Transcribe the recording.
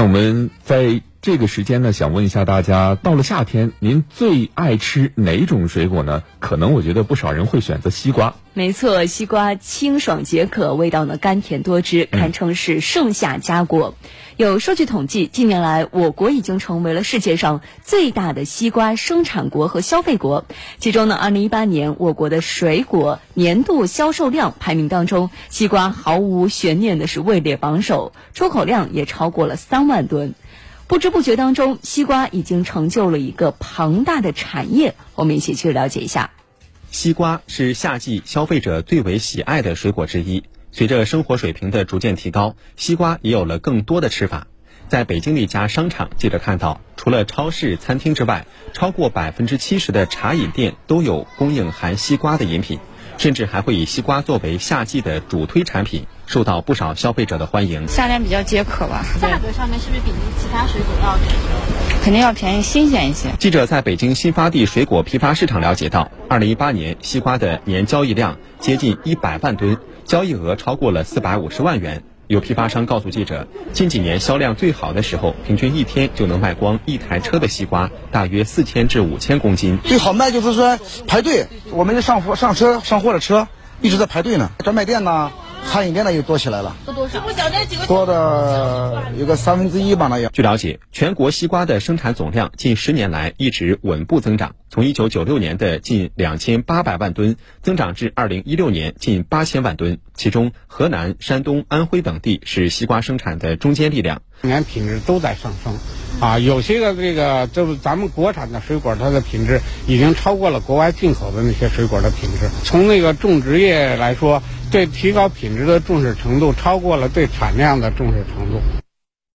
那我们在这个时间呢，想问一下大家，到了夏天，您最爱吃哪种水果呢？可能我觉得不少人会选择西瓜。没错，西瓜清爽解渴，味道呢甘甜多汁，堪称是盛夏佳果。有数据统计，近年来我国已经成为了世界上最大的西瓜生产国和消费国。其中呢，二零一八年我国的水果年度销售量排名当中，西瓜毫无悬念的是位列榜首，出口量也超过了三万吨。不知不觉当中，西瓜已经成就了一个庞大的产业。我们一起去了解一下。西瓜是夏季消费者最为喜爱的水果之一。随着生活水平的逐渐提高，西瓜也有了更多的吃法。在北京的一家商场，记者看到，除了超市、餐厅之外，超过百分之七十的茶饮店都有供应含西瓜的饮品。甚至还会以西瓜作为夏季的主推产品，受到不少消费者的欢迎。夏天比较解渴吧。价格上面是不是比其他水果要便宜？肯定要便宜，新鲜一些。记者在北京新发地水果批发市场了解到，二零一八年西瓜的年交易量接近一百万吨，交易额超过了四百五十万元。有批发商告诉记者，近几年销量最好的时候，平均一天就能卖光一台车的西瓜，大约四千至五千公斤。最好卖就是说排队，我们上货上车上货的车一直在排队呢。专卖店呢，餐饮店呢又多起来了，多多少？多的有个三分之一吧，那样。据了解，全国西瓜的生产总量近十年来一直稳步增长。从一九九六年的近两千八百万吨增长至二零一六年近八千万吨，其中河南、山东、安徽等地是西瓜生产的中坚力量。年品质都在上升，啊，有些个这个就是咱们国产的水果，它的品质已经超过了国外进口的那些水果的品质。从那个种植业来说，对提高品质的重视程度超过了对产量的重视程度。